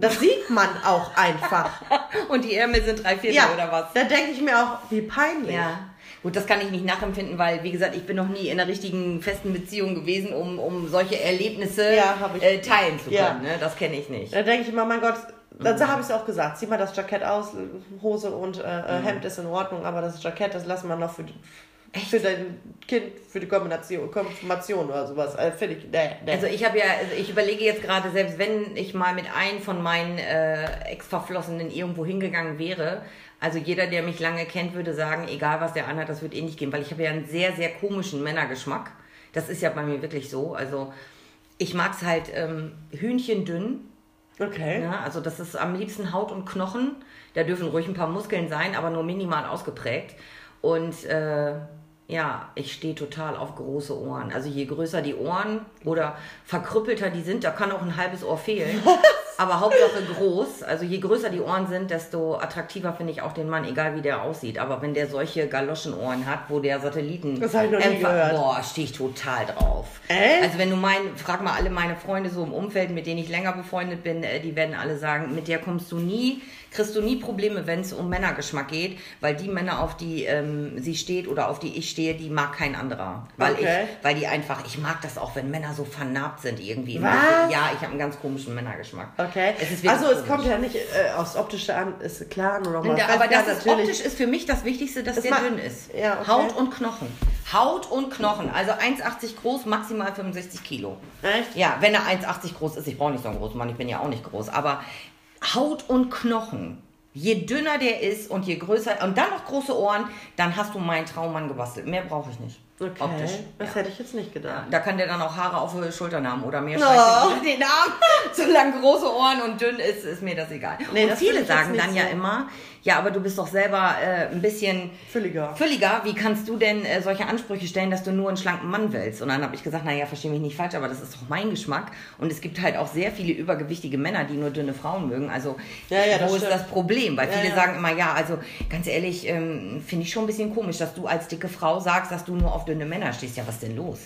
Das sieht man auch einfach. Und die Ärmel sind drei Viertel ja, oder was? da denke ich mir auch, wie peinlich. Ja. Gut, das kann ich nicht nachempfinden, weil, wie gesagt, ich bin noch nie in einer richtigen festen Beziehung gewesen, um, um solche Erlebnisse Ja, äh, teilen zu können. Ja. Ne? Das kenne ich nicht. Da denke ich immer, mein Gott, dann Mhm. habe ich es auch gesagt, zieh mal das Jackett aus, Hose und äh, Mhm. äh, Hemd ist in Ordnung, aber das Jackett, das lassen wir noch für, die, für dein Kind, für die Kombination, Konfirmation oder sowas. Äh, Finde ich, nee, nee. Also ich habe ja, also ich überlege jetzt gerade, selbst wenn ich mal mit einem von meinen äh, Ex-Verflossenen irgendwo hingegangen wäre, also jeder, der mich lange kennt, würde sagen, egal was der anhat, das wird eh nicht gehen, weil ich habe ja einen sehr, sehr komischen Männergeschmack. Das ist ja bei mir wirklich so. Also ich mag es halt ähm, hühnchendünn. okay. Ja, also das ist am liebsten Haut und Knochen. Da dürfen ruhig ein paar Muskeln sein, aber nur minimal ausgeprägt. Und äh, ja, ich stehe total auf große Ohren. Also je größer die Ohren oder verkrüppelter die sind, da kann auch ein halbes Ohr fehlen. Aber Hauptsache groß. Also je größer die Ohren sind, desto attraktiver finde ich auch den Mann, egal wie der aussieht. Aber wenn der solche Galoschenohren hat, wo der Satelliten Das hab ich noch nie gehört. boah, stehe ich total drauf. Echt? Also wenn du mein, frag mal alle meine Freunde so im Umfeld, mit denen ich länger befreundet bin, äh, die werden alle sagen, mit der kommst du nie, kriegst du nie Probleme, wenn es um Männergeschmack geht, weil die Männer, auf die ähm, sie steht oder auf die ich stehe, die mag kein anderer. Weil Okay. ich, weil die einfach, ich mag das auch, wenn Männer so vernarbt sind irgendwie. Was? Ja, ich habe einen ganz komischen Männergeschmack. Okay. Es also es komisch. kommt ja nicht äh, aufs Optische an, ist klar, nur nochmal. Ja, aber das ist optisch ist für mich das Wichtigste, dass Das der dünn ist. Ja, okay. Haut und Knochen. Haut und Knochen. Also 1,80 groß, maximal 65 Kilo. Echt? Ja, wenn er 1,80 groß ist, ich brauche nicht so einen großen Mann, ich bin ja auch nicht groß, aber Haut und Knochen. Je dünner der ist und je größer und dann noch große Ohren, dann hast du meinen Traummann gebastelt. Mehr brauche ich nicht. Okay. Optisch. Das ja. hätte ich jetzt nicht gedacht. Da kann der dann auch Haare auf die Schultern haben oder mehr Oh. Den Arm. Solange große Ohren und dünn ist, ist mir das egal. Nee, und das viele sagen dann ja so. immer, ja, aber du bist doch selber äh, ein bisschen Fülliger. fülliger. Wie kannst du denn äh, solche Ansprüche stellen, dass du nur einen schlanken Mann willst? Und dann habe ich gesagt, naja, verstehe mich nicht falsch, aber das ist doch mein Geschmack. Und es gibt halt auch sehr viele übergewichtige Männer, die nur dünne Frauen mögen. Also Ja, ja, das wo ist stimmt. das Problem? Weil Ja, viele ja. sagen immer, ja, also ganz ehrlich, ähm, finde ich schon ein bisschen komisch, dass du als dicke Frau sagst, dass du nur auf dünne Männer stehst. Ja, was denn los?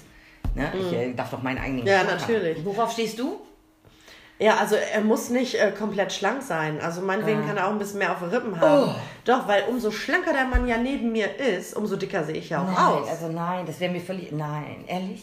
Ne? Ich äh, darf doch meinen eigenen Mhm. Ja, Geschmack natürlich. Haben. Worauf stehst du? Ja, also er muss nicht äh, komplett schlank sein. Also meinetwegen kann er auch ein bisschen mehr auf den Rippen haben. Oh. Doch, weil umso schlanker der Mann ja neben mir ist, umso dicker sehe ich ja auch Nein, aus. also nein, das wäre mir völlig. Nein, ehrlich?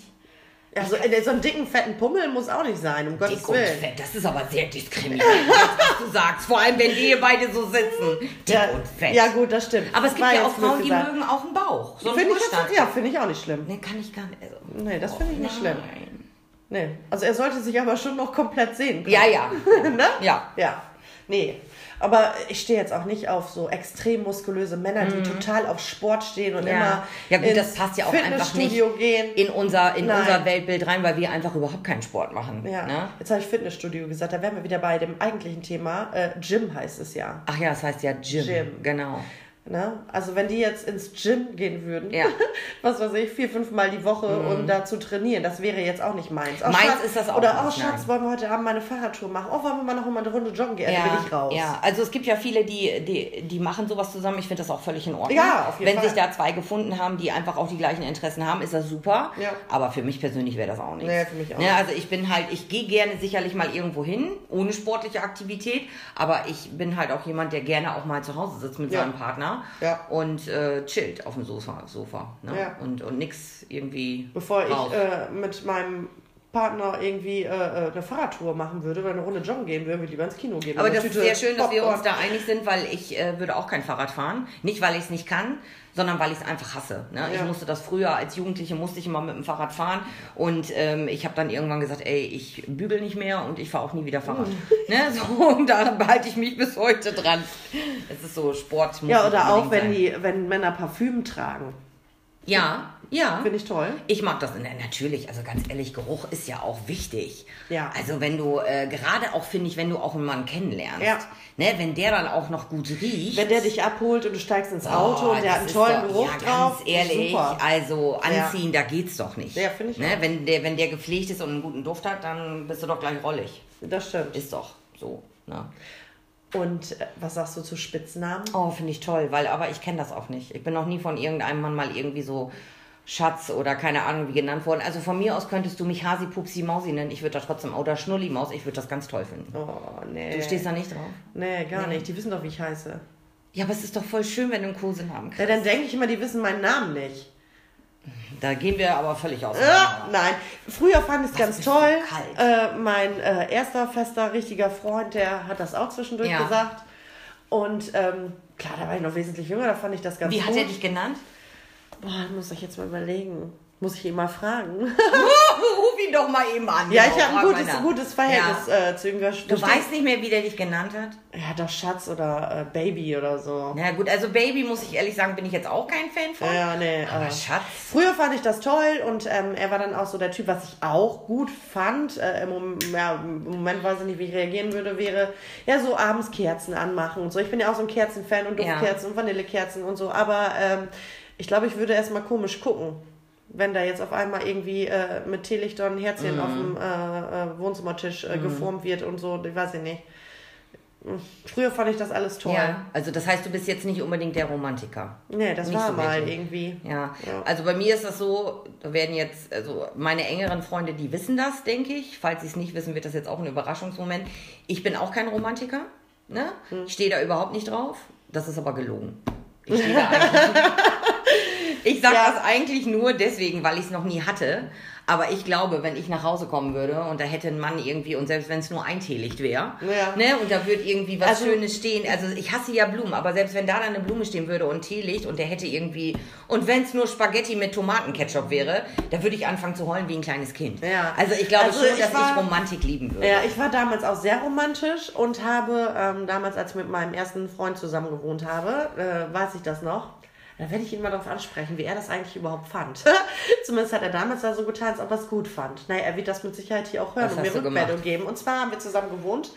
Also äh, so einen dicken, fetten Pummel muss auch nicht sein, um Gottes Dick und Willen. fett, das ist aber sehr diskriminierend, was du sagst. Vor allem, wenn wir beide so sitzen. Dick Ja, und fett. ja gut, das stimmt. Aber es gibt War ja auch Frauen, die mögen auch einen Bauch. So Finde ich, ja, finde ich auch nicht schlimm. Nee, kann ich gar nicht. Also, Nee, das finde ich nicht nein. schlimm. Nee. Also er sollte sich aber schon noch komplett sehen können. Ja, ja. ne? Ja. Ja. Nee. Aber ich stehe jetzt auch nicht auf so extrem muskulöse Männer, die total auf Sport stehen und Mhm. Ja. immer ja gut, das passt ja auch einfach nicht gehen. in unser, in Nein. unser Weltbild rein, weil wir einfach überhaupt keinen Sport machen. Ja, Ne? jetzt habe ich Fitnessstudio gesagt, da wären wir wieder bei dem eigentlichen Thema. Äh, Gym heißt es ja. Ach ja, das heißt ja Gym. Gym. Genau. Ne? Also wenn die jetzt ins Gym gehen würden, Ja. Mhm. was weiß ich, vier, fünf Mal die Woche, um da zu trainieren, das wäre jetzt auch nicht meins. Oh, Meins Schatz, ist das auch Oder, nicht, oh Schatz, nein. wollen wir heute Abend mal eine Fahrradtour machen? Oh, wollen wir mal noch mal eine Runde joggen gehen? Ja, dann bin ich raus. Ja, also es gibt ja viele, die, die, die machen sowas zusammen. Ich finde das auch völlig in Ordnung. Ja, auf jeden Wenn Fall. sich da zwei gefunden haben, die einfach auch die gleichen Interessen haben, ist das super. Ja. Aber für mich persönlich wäre das auch nichts. Nee, für mich auch Ne, also ich bin halt, ich gehe gerne sicherlich mal irgendwo hin, ohne sportliche Aktivität. Aber ich bin halt auch jemand, der gerne auch mal zu Hause sitzt mit Ja. seinem Partner Männer Ja. und äh, chillt auf dem Sofa. Sofa ne? Ja. und, und nix irgendwie. Bevor ich äh, mit meinem Partner irgendwie äh, äh, eine Fahrradtour machen würde oder eine Runde joggen gehen würde, würde ich lieber ins Kino gehen. Aber das einer ist Tüte sehr schön, dass wir uns da einig sind, weil ich äh, würde auch kein Fahrrad fahren. Nicht, weil ich es nicht kann, sondern weil ich es einfach hasse. Ne? Ich Ja. musste das früher als Jugendliche, musste ich immer mit dem Fahrrad fahren. Und ähm, ich habe dann irgendwann gesagt, ey, ich bügel nicht mehr und ich fahre auch nie wieder Fahrrad. ne? so, und da behalte ich mich bis heute dran. Es ist so Sport. Ja, oder auch wenn, sein. die, wenn Männer Parfüm tragen. Ja, ja. Finde ich toll. Ich mag das. Na, natürlich, also ganz ehrlich, Geruch ist ja auch wichtig. Ja. Also wenn du, äh, gerade auch finde ich, wenn du auch einen Mann kennenlernst, Ja. ne, wenn der dann auch noch gut riecht. Wenn der dich abholt und du steigst ins Auto Oh, und der hat einen tollen doch- Geruch ja, drauf. Ganz ehrlich, super. also Ja. anziehen, da geht's doch nicht. Ja, finde ich ne, auch. wenn der, wenn der gepflegt ist und einen guten Duft hat, dann bist du doch gleich rollig. Das stimmt. Ist doch so. Ne? Und äh, was sagst du zu Spitznamen? Oh, finde ich toll, weil aber ich kenne das auch nicht. Ich bin noch nie von irgendeinem Mann mal irgendwie so Schatz oder keine Ahnung wie genannt worden. Also von mir aus könntest du mich Hasi, Pupsi, Mausi nennen. Ich würde da trotzdem, oder Schnulli, Maus, ich würde das ganz toll finden. Oh, nee. Du stehst da nicht drauf? Nee, gar nicht. Die wissen doch, wie ich heiße. Ja, aber es ist doch voll schön, wenn du einen Kosenamen kriegst. Ja, dann denke ich immer, die wissen meinen Namen nicht. Da gehen wir aber völlig aus. Ah, nein, früher fand ich es ganz toll. kalt. Äh, mein äh, erster fester, richtiger Freund, der hat das auch zwischendurch Ja. gesagt. Und ähm, klar, da war ich noch wesentlich jünger, da fand ich das ganz Wie gut. hat er dich genannt? Boah, muss ich jetzt mal überlegen. Muss ich ihn mal fragen. Ruf ihn doch mal eben an. ja, Genau, ich habe ein gutes, gutes Verhältnis äh, zu ihm. Du stehen- weißt nicht mehr, wie der dich genannt hat? Ja, doch Schatz oder äh, Baby oder so. Na gut, also Baby, muss ich ehrlich sagen, bin ich jetzt auch kein Fan von. Ja, nee. Aber äh, Schatz. Früher fand ich das toll und ähm, er war dann auch so der Typ, was ich auch gut fand. Äh, im, Mom- ja, Im Moment weiß ich nicht, wie ich reagieren würde, wäre ja so abends Kerzen anmachen und so. Ich bin ja auch so ein Kerzenfan und Ja. Duftkerzen und Vanillekerzen und so. Aber ähm, ich glaube, ich würde erstmal komisch gucken, wenn da jetzt auf einmal irgendwie äh, mit Teelichtern ein Herzchen Mhm. auf dem äh, äh, Wohnzimmertisch äh, geformt wird und so. Ich weiß ich nicht. Früher fand ich das alles toll. Ja, also das heißt, du bist jetzt nicht unbedingt der Romantiker. Nee, das Nicht war so mal wirklich. irgendwie. Ja. Ja. also bei mir ist das so, da werden jetzt, also meine engeren Freunde, die wissen das, denke ich. Falls sie es nicht wissen, wird das jetzt auch ein Überraschungsmoment. Ich bin auch kein Romantiker, ne? Hm. Ich stehe da überhaupt nicht drauf. Das ist aber gelogen. Ich stehe da eigentlich Ich sage Ja. das eigentlich nur deswegen, weil ich es noch nie hatte. Aber ich glaube, wenn ich nach Hause kommen würde und da hätte ein Mann irgendwie, und selbst wenn es nur ein Teelicht wäre, Ja. ne, und da würde irgendwie was Also- Schönes stehen. Also ich hasse ja Blumen, aber selbst wenn da dann eine Blume stehen würde und Teelicht und der hätte irgendwie, und wenn es nur Spaghetti mit Tomatenketchup wäre, da würde ich anfangen zu heulen wie ein kleines Kind. Ja. Also ich glaube Also schon, ich dass war- ich Romantik lieben würde. Ja, ich war damals auch sehr romantisch und habe ähm, damals, als ich mit meinem ersten Freund zusammen gewohnt habe, äh, weiß ich das noch. Da werde ich ihn mal darauf ansprechen, wie er das eigentlich überhaupt fand. Zumindest hat er damals da so getan, als ob er es gut fand. Naja, er wird das mit Sicherheit hier auch hören Was und mir Rückmeldung gemacht? geben. Und zwar haben wir zusammen gewohnt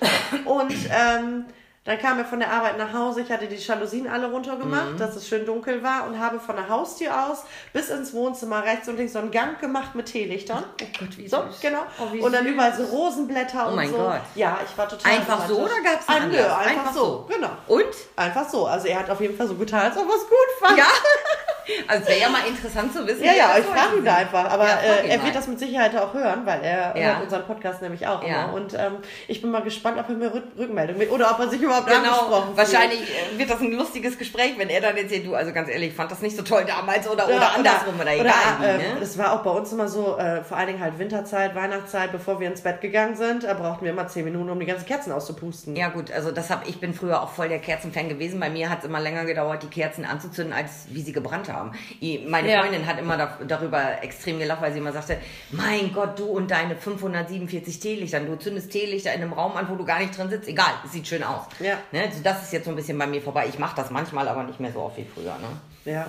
und ähm, dann kam er von der Arbeit nach Hause. Ich hatte die Jalousien alle runtergemacht, Mhm. dass es schön dunkel war und habe von der Haustür aus bis ins Wohnzimmer rechts und links so einen Gang gemacht mit Teelichtern. Oh Gott, wie So, süß. genau. Oh, und dann süß. überall so Rosenblätter Oh und mein so. Gott. Ja, ich war total Einfach so oder gab es Ein, nö, einfach, so. Genau. Und? Einfach so. Also er hat auf jeden Fall so getan, als ob er es gut fand. Ja. Also wäre ja mal interessant zu wissen. Ja, ja, ich frage ihn da einfach. Aber Ja, äh, er mal. wird das mit Sicherheit auch hören, weil er Ja. hört unseren Podcast nämlich auch Ja. immer. Und ähm, ich bin mal gespannt, ob er mir Rück Rückmeldung mit oder ob er sich überhaupt Genau, angesprochen fühlt. wahrscheinlich äh, wird das ein lustiges Gespräch, wenn er dann erzählt, du, also ganz ehrlich, ich fand das nicht so toll damals oder, Ja, oder andersrum oder, egal wie, äh, ne? Das war auch bei uns immer so, äh, vor allen Dingen halt Winterzeit, Weihnachtszeit, bevor wir ins Bett gegangen sind, äh, brauchten wir immer zehn Minuten, um die ganzen Kerzen auszupusten. Ja gut, also das hab, ich bin früher auch voll der Kerzenfan gewesen. Bei mir hat es immer länger gedauert, die Kerzen anzuzünden, als wie sie gebrannt haben. I- Meine Ja. Freundin hat immer da, darüber extrem gelacht, weil sie immer sagte, mein Gott, du und deine 547 Teelichter, du zündest Teelichter in einem Raum an, wo du gar nicht drin sitzt. Egal, es sieht schön aus. Ja. Ne? Also das ist jetzt so ein bisschen bei mir vorbei. Ich mache das manchmal, aber nicht mehr so oft wie früher. Ne? Ja.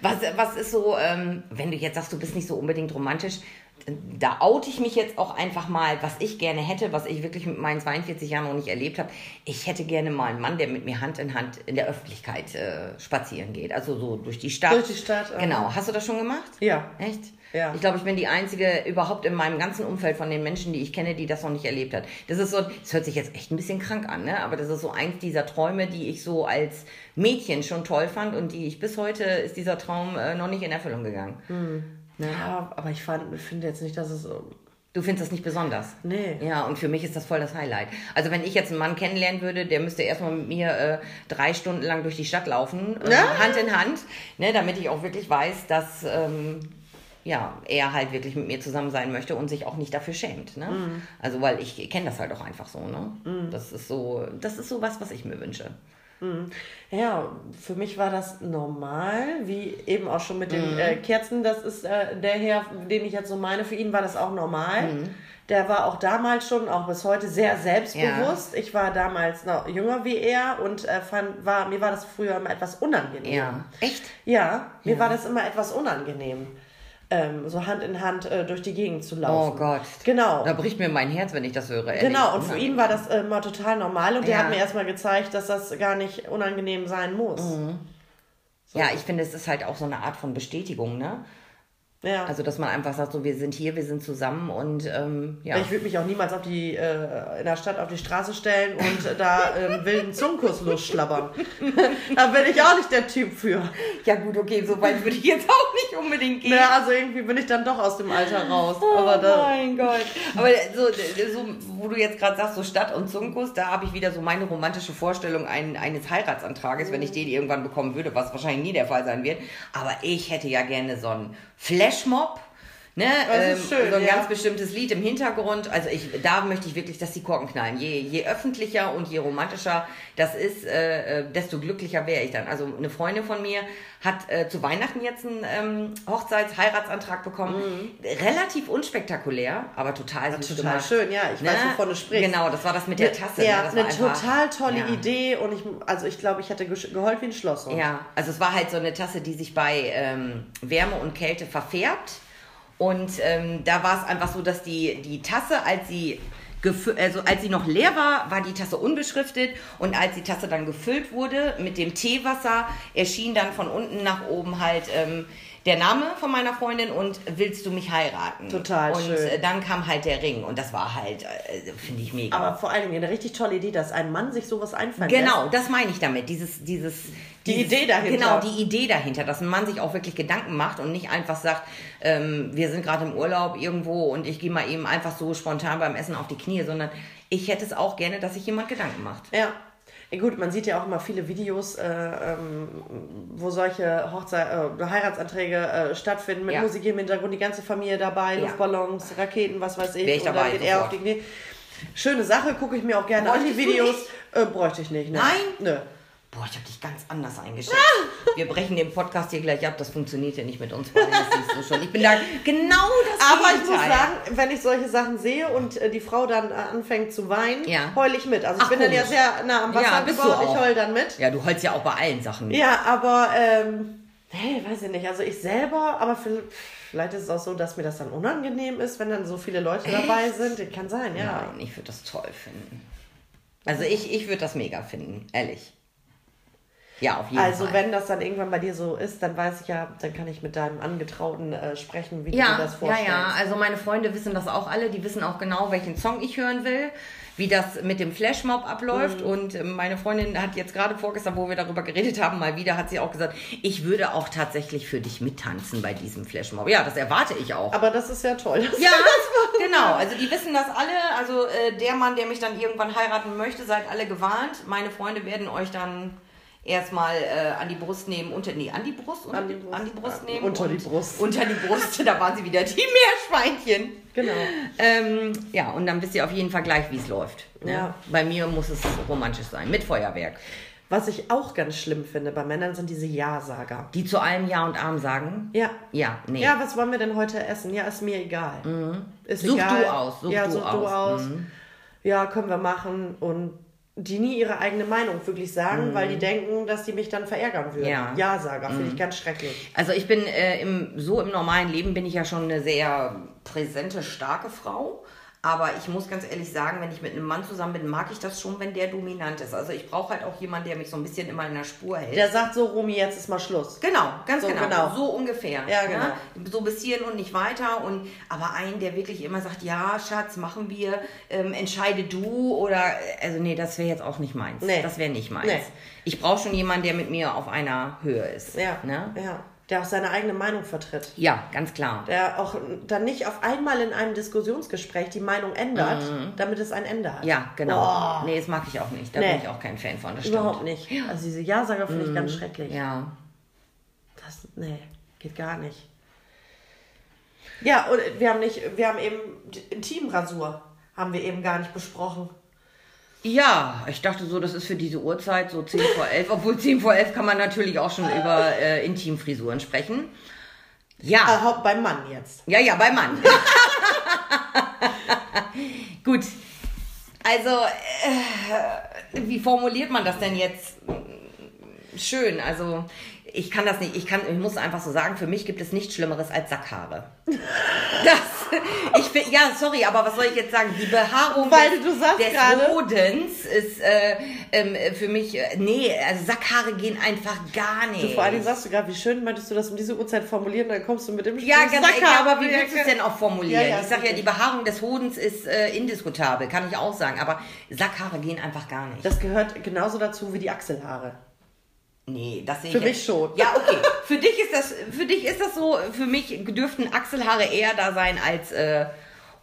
Was, was ist so, ähm, wenn du jetzt sagst, du bist nicht so unbedingt romantisch, da oute ich mich jetzt auch einfach mal, was ich gerne hätte, was ich wirklich mit meinen 42 Jahren noch nicht erlebt habe. Ich hätte gerne mal einen Mann, der mit mir Hand in Hand in der Öffentlichkeit äh, spazieren geht. Also so durch die Stadt. Durch die Stadt, äh. Genau. Hast du das schon gemacht? Ja. Echt? Ja. Ich glaube, ich bin die einzige überhaupt in meinem ganzen Umfeld von den Menschen, die ich kenne, die das noch nicht erlebt hat. Das ist so, das hört sich jetzt echt ein bisschen krank an, ne? Aber das ist so eins dieser Träume, die ich so als Mädchen schon toll fand und die ich bis heute ist dieser Traum äh, noch nicht in Erfüllung gegangen. Ja, aber ich fand, finde jetzt nicht, dass es so Du findest das nicht besonders? Nee. Ja, und für mich ist das voll das Highlight. Also wenn ich jetzt einen Mann kennenlernen würde, der müsste erstmal mit mir äh, drei Stunden lang durch die Stadt laufen, äh. Hand in Hand, ne, damit ich auch wirklich weiß, dass ähm, ja, er halt wirklich mit mir zusammen sein möchte und sich auch nicht dafür schämt. Ne? Mhm. Also weil ich kenne das halt auch einfach so. Ne? Das ist so, das ist so was, was ich mir wünsche. Ja, für mich war das normal, wie eben auch schon mit den äh, Kerzen. Das ist äh, der Herr, den ich jetzt so meine. Für ihn war das auch normal. Der war auch damals schon, auch bis heute, sehr selbstbewusst. Ich war damals noch jünger wie er und äh, fand, war, mir war das früher immer etwas unangenehm. Ja. Echt? Ja, mir war das immer etwas unangenehm, ähm, so Hand in Hand äh, durch die Gegend zu laufen. Oh Gott. Genau. Da bricht mir mein Herz, wenn ich das höre. ehrlich. Genau, und für ihn war das äh, immer total normal und der Ja. hat mir erstmal gezeigt, dass das gar nicht unangenehm sein muss. Mhm. Ja, ich finde, es ist halt auch so eine Art von Bestätigung, ne? Ja. Also, dass man einfach sagt, so, wir sind hier, wir sind zusammen und ähm, ja. Ich würde mich auch niemals auf die, äh, in der Stadt auf die Straße stellen und äh, da einen wilden Zungenkuss losschlabbern. da bin ich auch nicht der Typ für. Ja, gut, okay, so weit würde ich jetzt auch nicht unbedingt gehen. Ja, also irgendwie bin ich dann doch aus dem Alter raus. Oh Aber da, mein Gott. Aber so, so wo du jetzt gerade sagst, so Stadt und Zungenkuss, da habe ich wieder so meine romantische Vorstellung ein, eines Heiratsantrages, wenn ich den irgendwann bekommen würde, was wahrscheinlich nie der Fall sein wird. Aber ich hätte ja gerne so einen Flashmob. Ne, Das ist ähm, schön, so ein ja. ganz bestimmtes Lied im Hintergrund. Also ich, da möchte ich wirklich, dass die Korken knallen. Je, je öffentlicher und je romantischer das ist, äh, äh, desto glücklicher wäre ich dann. Also eine Freundin von mir hat äh, zu Weihnachten jetzt einen ähm, Hochzeits-Heiratsantrag bekommen. Relativ unspektakulär, aber total süß Mhm. total gemacht. schön, ja. Ich weiß, wovon du sprichst. Genau, das war das mit der Tasse. ja, ne? das war eine total tolle ja. Idee und ich, also ich glaube, ich hätte geheult wie ein Schloss. Ja, also es war halt so eine Tasse, die sich bei ähm, Wärme und Kälte verfärbt. Und ähm, da war es einfach so, dass die, die Tasse, als sie, also als sie noch leer war, war die Tasse unbeschriftet. Und als die Tasse dann gefüllt wurde mit dem Teewasser, erschien dann von unten nach oben halt ähm, der Name von meiner Freundin und willst du mich heiraten? Total Und schön. äh, dann kam halt der Ring und das war halt, äh, finde ich mega. Aber vor allen Dingen eine richtig tolle Idee, dass ein Mann sich sowas einfallen lässt. Genau, das meine ich damit. Dieses, dieses, Die dieses, Idee dahinter. Genau, die Idee dahinter, dass ein Mann sich auch wirklich Gedanken macht und nicht einfach sagt, ähm, wir sind gerade im Urlaub irgendwo und ich gehe mal eben einfach so spontan beim Essen auf die Knie, sondern ich hätte es auch gerne, dass sich jemand Gedanken macht. Ja. Gut, man sieht ja auch immer viele Videos, äh, ähm, wo solche Hochzeit, äh, Heiratsanträge äh, stattfinden, mit Ja. Musik im Hintergrund, die ganze Familie dabei, Ja. Luftballons, Raketen, was weiß ich. Wär ich und dabei, dann geht er auf die. Knie. Schöne Sache, gucke ich mir auch gerne an, die Bräuchtest Videos. Äh, bräuchte ich nicht, ne? Nein? Nö. Boah, ich habe dich ganz anders eingeschätzt. Wir brechen den Podcast hier gleich ab, das funktioniert ja nicht mit uns beiden, das du schon. Ich bin da genau das Aber ich muss sagen, wenn ich solche Sachen sehe und äh, die Frau dann äh, anfängt zu weinen, Ja. heul ich mit. Also ich Ach, bin dann ja komisch. sehr nah am Wasser Ja, bist du gebaut, auch. ich heul dann mit. Ja, du heulst ja auch bei allen Sachen. Ja, aber, ähm, nee, weiß ich nicht. Also ich selber, aber viel- vielleicht ist es auch so, dass mir das dann unangenehm ist, wenn dann so viele Leute dabei sind. Das kann sein, ja. Nein, ich würde das toll finden. Also ich, ich würde das mega finden, ehrlich. Ja, auf jeden Also Fall. wenn das dann irgendwann bei dir so ist, dann weiß ich ja, dann kann ich mit deinem Angetrauten äh, sprechen, wie du ja, dir das ja, vorstellst. ja. Also meine Freunde wissen das auch alle. Die wissen auch genau, welchen Song ich hören will, wie das mit dem Flashmob abläuft. Mhm. Und äh, meine Freundin hat jetzt gerade vorgestern, wo wir darüber geredet haben, mal wieder, hat sie auch gesagt, ich würde auch tatsächlich für dich mittanzen bei diesem Flashmob. Ja, das erwarte ich auch. Aber das ist ja toll. Ja, genau. Also die wissen das alle. Also äh, der Mann, der mich dann irgendwann heiraten möchte, seid alle gewarnt. Meine Freunde werden euch dann erstmal äh, an die Brust nehmen, unter nee, an die Brust, unter An die Brust, an die Brust Ja, nehmen. unter und die Brust. Unter die Brust, da waren sie wieder die Meerschweinchen. Genau. Ähm, ja, und dann wisst ihr auf jeden Fall gleich, wie es läuft. ne? Ja. Bei mir muss es romantisch sein, mit Feuerwerk. Was ich auch ganz schlimm finde bei Männern sind diese Ja-Sager. Die zu allem Ja und Arm sagen. Ja. Ja, nee. Ja, was wollen wir denn heute essen? Ja, ist mir egal. Ist Such egal. du aus, such ja, du such du aus. aus. Ja, können wir machen. Und die nie ihre eigene Meinung wirklich sagen, weil die denken, dass die mich dann verärgern würden. Ja. Ja-Sager, finde ich ganz schrecklich. Also ich bin äh, im, so im normalen Leben bin ich ja schon eine sehr präsente, starke Frau. Aber ich muss ganz ehrlich sagen, wenn ich mit einem Mann zusammen bin, mag ich das schon, wenn der dominant ist. Also ich brauche halt auch jemanden, der mich so ein bisschen immer in der Spur hält. Der sagt so, Romy, jetzt ist mal Schluss. Genau, ganz So genau. genau. So ungefähr. Ja, Ne? So bis hierhin und nicht weiter. Und, aber einen, der wirklich immer sagt, ja, Schatz, machen wir, ähm, entscheide du oder, also nee, das wäre jetzt auch nicht meins. Nee. Das wäre nicht meins. Nee. Ich brauche schon jemanden, der mit mir auf einer Höhe ist. Ja, Ne? ja. Der auch seine eigene Meinung vertritt. Ja, ganz klar. Der auch dann nicht auf einmal in einem Diskussionsgespräch die Meinung ändert, damit es ein Ende hat. Ja, genau. Boah. Nee, das mag ich auch nicht. Da Nee. bin ich auch kein Fan von. Das Überhaupt stimmt. nicht. Also diese Ja-Sager finde ich ganz schrecklich. Ja. Das, nee, geht gar nicht. Ja, und wir haben nicht, wir haben eben Intimrasur, haben wir eben gar nicht besprochen. Ja, ich dachte so, das ist für diese Uhrzeit so 10 vor 11. Obwohl 10 vor 11 kann man natürlich auch schon über äh, Intimfrisuren sprechen. Ja. Äh, hau- beim Mann jetzt. Ja, ja, bei Mann. Gut. Also, äh, wie formuliert man das denn jetzt? Schön, also ich kann das nicht, ich kann, ich muss einfach so sagen, für mich gibt es nichts Schlimmeres als Sackhaare. Das, ich find, ja, sorry, aber was soll ich jetzt sagen? Die Behaarung Weil des, des gerade- Hodens ist äh, ähm, für mich, äh, nee, also Sackhaare gehen einfach gar nicht. Du, vor allen Dingen sagst du gerade, wie schön meintest du das um diese Uhrzeit formulieren, dann kommst du mit dem Ja, ganz Sacker, ja, aber wie willst du es denn auch formulieren? Ja, ja, ich sag ja, die Behaarung des Hodens ist äh, indiskutabel, kann ich auch sagen, aber Sackhaare gehen einfach gar nicht. Das gehört genauso dazu wie die Achselhaare. Nee, das sehe Für ich mich jetzt- schon. Ja, okay. Für dich ist das für dich ist das so, für mich dürften Achselhaare eher da sein als äh,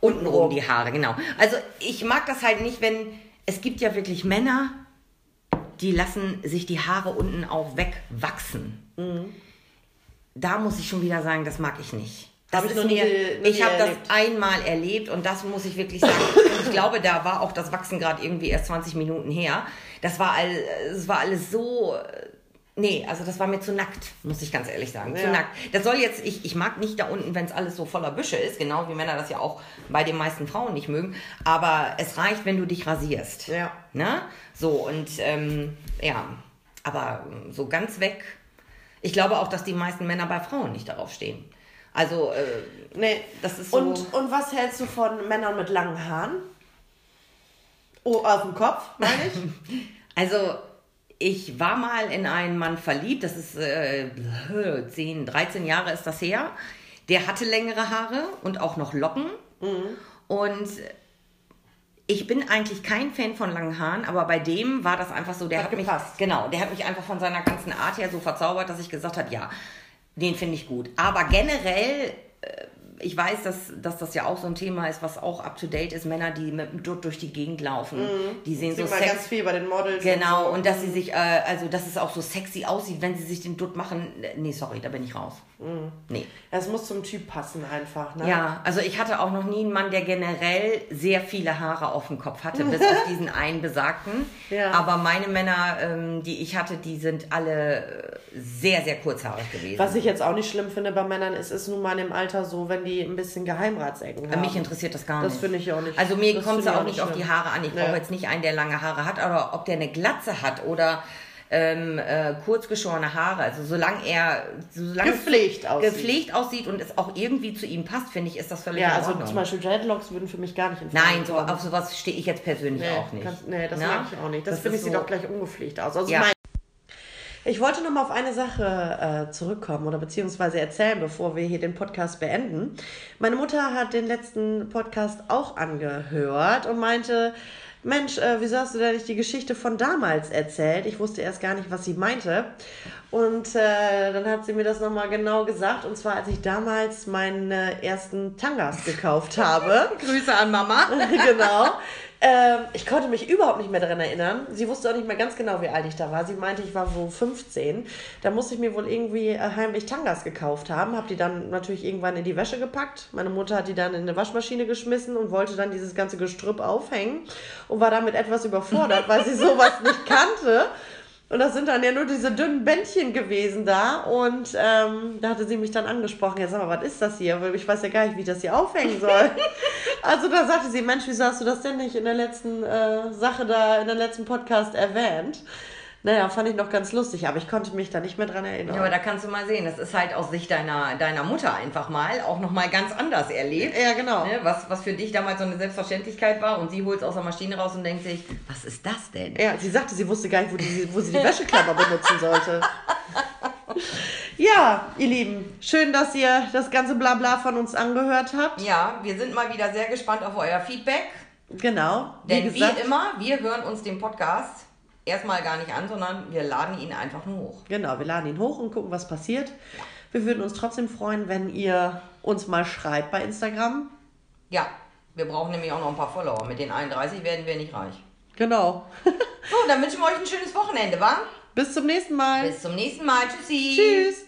untenrum die Haare, genau. Also, ich mag das halt nicht, wenn es gibt ja wirklich Männer, die lassen sich die Haare unten auch wegwachsen. Mhm. Da muss ich schon wieder sagen, das mag ich nicht. Das Hab ich ist mir, ich habe das einmal erlebt und das muss ich wirklich sagen. Ich glaube, da war auch das Wachsen gerade irgendwie erst 20 Minuten her. Das war all, es war alles so, äh, nee, also das war mir zu nackt, muss ich ganz ehrlich sagen, zu Ja. nackt. Das soll jetzt, ich, ich mag nicht da unten, wenn es alles so voller Büsche ist, genau wie Männer das ja auch bei den meisten Frauen nicht mögen. Aber es reicht, wenn du dich rasierst. Ja. Ne? So und ähm, ja, aber so ganz weg. Ich glaube auch, dass die meisten Männer bei Frauen nicht darauf stehen. Also, äh, Nee. das ist so. Und, und was hältst du von Männern mit langen Haaren? Oh, auf dem Kopf, meine ich? Also, ich war mal in einen Mann verliebt, das ist äh, 10, 13 Jahre ist das her. Der hatte längere Haare und auch noch Locken. Und ich bin eigentlich kein Fan von langen Haaren, aber bei dem war das einfach so, der Hat hat, mich, genau, der hat mich einfach von seiner ganzen Art her so verzaubert, dass ich gesagt habe, ja, den finde ich gut. Aber generell, äh, ich weiß, dass, dass das ja auch so ein Thema ist, was auch up to date ist, Männer, die mit dem Dutt durch die Gegend laufen, die sehen Sieht so man sex ganz viel bei den Models. Genau, so. und dass sie sich, äh, also dass es auch so sexy aussieht, wenn sie sich den Dutt machen. Nee, sorry, da bin ich raus. Nee. Es muss zum Typ passen einfach, ne? Ja, also ich hatte auch noch nie einen Mann, der generell sehr viele Haare auf dem Kopf hatte, bis auf diesen einen besagten. Ja. Aber meine Männer, ähm, die ich hatte, die sind alle äh, sehr, sehr kurzhaarig gewesen. Was ich jetzt auch nicht schlimm finde bei Männern, ist, ist nun mal im Alter so, wenn die ein bisschen Geheimratsecken haben. Mich interessiert das gar Das nicht. finde ich auch nicht. Also mir Das kommt es auch auch nicht nicht auf die schlimm. Haare an. Ich Ja. brauche jetzt nicht einen, der lange Haare hat, aber ob der eine Glatze hat oder ähm, äh, kurzgeschorene Haare. Also solange er solange es Gepflegt aussieht. gepflegt aussieht und es auch irgendwie zu ihm passt, finde ich, ist das völlig Ja, also zum Beispiel Dreadlocks würden für mich gar nicht in Frage Nein, so, auf sowas stehe ich jetzt persönlich nee, auch nicht. Kannst, nee, das Na? mag ich auch nicht. Das, finde ich ist sieht so- doch gleich ungepflegt aus. Also Ja. mein ich wollte noch mal auf eine Sache äh, zurückkommen oder beziehungsweise erzählen, bevor wir hier den Podcast beenden. Meine Mutter hat den letzten Podcast auch angehört und meinte, Mensch, äh, wieso hast du da nicht die Geschichte von damals erzählt? Ich wusste erst gar nicht, was sie meinte. Und äh, dann hat sie mir das nochmal genau gesagt. Und zwar, als ich damals meine ersten Tangas gekauft habe. Grüße an Mama. genau. Ähm, ich konnte mich überhaupt nicht mehr daran erinnern. Sie wusste auch nicht mehr ganz genau, wie alt ich da war. Sie meinte, ich war wohl 15. Da musste ich mir wohl irgendwie äh, heimlich Tangas gekauft haben. Habe die dann natürlich irgendwann in die Wäsche gepackt. Meine Mutter hat die dann in eine Waschmaschine geschmissen und wollte dann dieses ganze Gestrüpp aufhängen und war damit etwas überfordert, weil sie sowas nicht kannte. Und das sind dann ja nur diese dünnen Bändchen gewesen da. Und ähm, da hatte sie mich dann angesprochen. Ja, sag mal, was ist das hier? Weil ich weiß ja gar nicht, wie ich das hier aufhängen soll. also da sagte sie, Mensch, wieso hast du das denn nicht in der letzten äh, Sache da, in der letzten Podcast erwähnt? Naja, fand ich noch ganz lustig, aber ich konnte mich da nicht mehr dran erinnern. Ja, aber da kannst du mal sehen, das ist halt aus Sicht deiner, deiner Mutter einfach mal auch nochmal ganz anders erlebt. Ja, genau. Ne, was, was für dich damals so eine Selbstverständlichkeit war und sie holt es aus der Maschine raus und denkt sich, was ist das denn? Ja, sie sagte, sie wusste gar nicht, wo, die, wo sie die Wäscheklammer benutzen sollte. Ja, ihr Lieben, schön, dass ihr das ganze Blabla von uns angehört habt. Ja, wir sind mal wieder sehr gespannt auf euer Feedback. Genau. Denn wie, immer, wir hören uns den Podcast erstmal gar nicht an, sondern wir laden ihn einfach nur hoch. Genau, wir laden ihn hoch und gucken, was passiert. Wir würden uns trotzdem freuen, wenn ihr uns mal schreibt bei Instagram. Ja, wir brauchen nämlich auch noch ein paar Follower. Mit den 31 werden wir nicht reich. Genau. so, dann wünschen wir euch ein schönes Wochenende, wa? Bis zum nächsten Mal. Bis zum nächsten Mal. Tschüssi. Tschüss.